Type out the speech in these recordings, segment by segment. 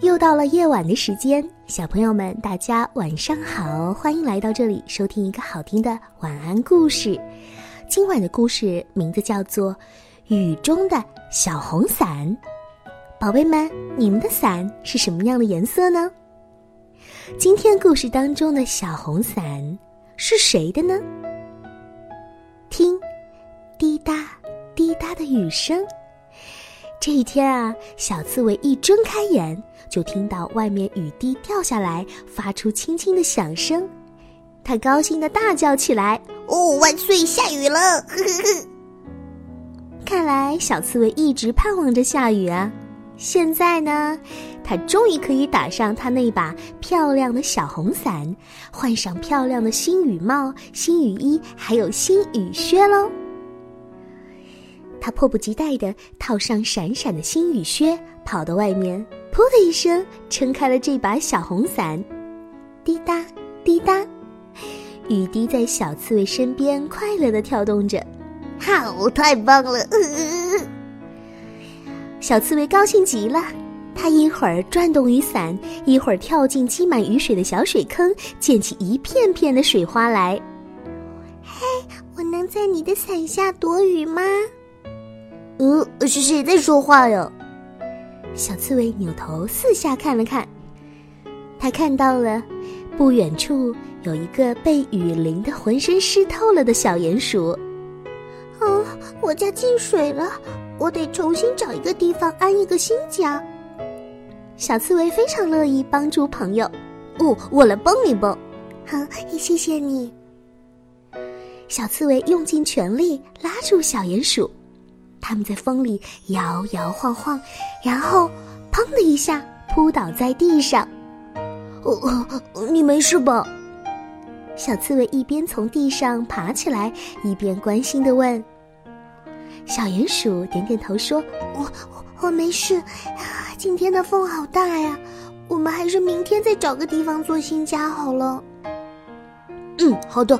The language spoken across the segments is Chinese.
又到了夜晚的时间，小朋友们，大家晚上好，欢迎来到这里收听一个好听的晚安故事。今晚的故事名字叫做《雨中的小红伞》。宝贝们，你们的伞是什么样的颜色呢？今天故事当中的小红伞是谁的呢？听，滴答滴答的雨声。这一天啊，小刺猬一睁开眼，就听到外面雨滴掉下来，发出轻轻的响声。他高兴的大叫起来：“哦，万岁！下雨了！”呵呵呵。看来小刺猬一直盼望着下雨啊。现在呢，他终于可以打上他那把漂亮的小红伞，换上漂亮的新雨帽、新雨衣，还有新雨靴喽。他迫不及待地套上闪闪的新雨靴，跑到外面，噗的一声撑开了这把小红伞。滴答滴答，雨滴在小刺猬身边快乐地跳动着。好，太棒了！小刺猬高兴极了，它一会儿转动雨伞，一会儿跳进积满雨水的小水坑，溅起一片片的水花来。嘿，我能在你的伞下躲雨吗？呃，是谁在说话呀？小刺猬扭头四下看了看，他看到了不远处有一个被雨淋得浑身湿透了的小鼹鼠。啊，我家进水了，我得重新找一个地方安一个新家。小刺猬非常乐意帮助朋友。哦，我来帮你吧。好，谢谢你。小刺猬用尽全力拉住小鼹鼠。他们在风里摇摇晃晃，然后砰的一下扑倒在地上。哦，你没事吧？小刺猬一边从地上爬起来，一边关心的问。小鼹鼠点点头说：“我我没事。今天的风好大呀，我们还是明天再找个地方做新家好了。”嗯，好的。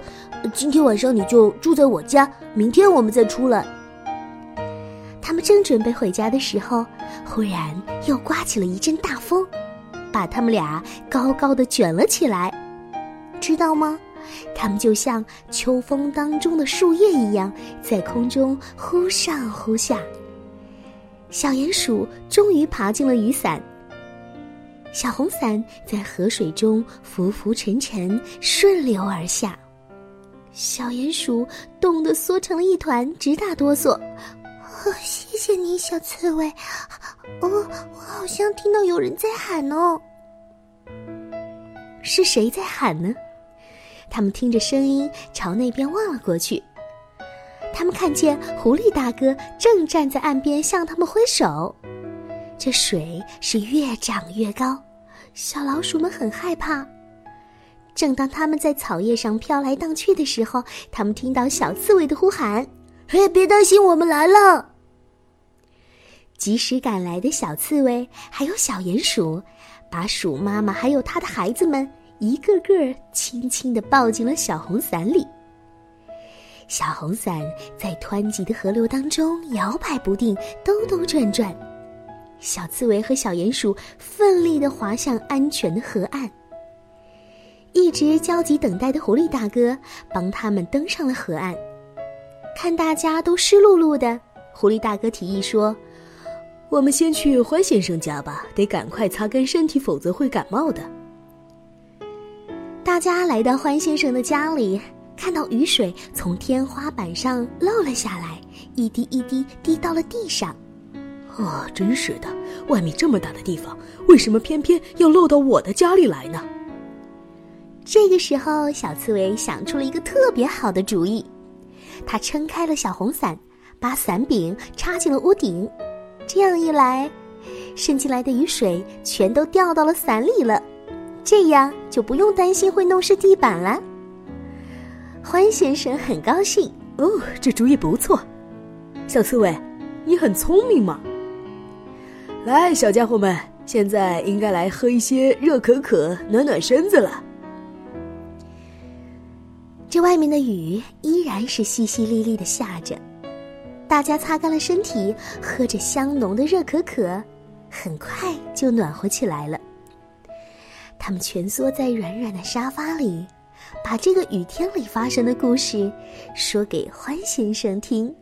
今天晚上你就住在我家，明天我们再出来。正准备回家的时候，忽然又刮起了一阵大风，把他们俩高高的卷了起来。知道吗？他们就像秋风当中的树叶一样，在空中忽上忽下。小鼹鼠终于爬进了雨伞，小红伞在河水中浮浮沉沉，顺流而下。小鼹鼠冻得缩成了一团，直打哆嗦。哦，谢谢你，小刺猬。哦，我好像听到有人在喊哦。是谁在喊呢？他们听着声音朝那边望了过去。他们看见狐狸大哥正站在岸边向他们挥手。这水是越涨越高，小老鼠们很害怕。正当他们在草叶上飘来荡去的时候，他们听到小刺猬的呼喊。嘿，别担心，我们来了！及时赶来的小刺猬还有小鼹鼠，把鼠妈妈还有它的孩子们一个个轻轻的抱进了小红伞里。小红伞在湍急的河流当中摇摆不定，兜兜转转。小刺猬和小鼹鼠奋力的滑向安全的河岸。一直焦急等待的狐狸大哥帮他们登上了河岸。看大家都湿漉漉的，狐狸大哥提议说：“我们先去欢先生家吧，得赶快擦干身体，否则会感冒的。”大家来到欢先生的家里，看到雨水从天花板上漏了下来，一滴一滴滴到了地上。哦，真是的，外面这么大的地方，为什么偏偏要漏到我的家里来呢？这个时候，小刺猬想出了一个特别好的主意。他撑开了小红伞，把伞柄插进了屋顶，这样一来，渗进来的雨水全都掉到了伞里了，这样就不用担心会弄湿地板了。欢先生很高兴哦，这主意不错。小刺猬，你很聪明嘛。来，小家伙们，现在应该来喝一些热可可，暖暖身子了。这外面的雨依然是淅淅沥沥的下着，大家擦干了身体，喝着香浓的热可可，很快就暖和起来了。他们蜷缩在软软的沙发里，把这个雨天里发生的故事说给欢先生听。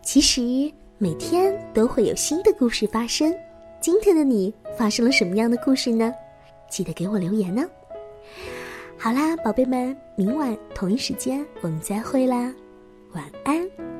其实每天都会有新的故事发生，今天的你发生了什么样的故事呢？记得给我留言呢。好啦，宝贝们，明晚同一时间我们再会啦，晚安。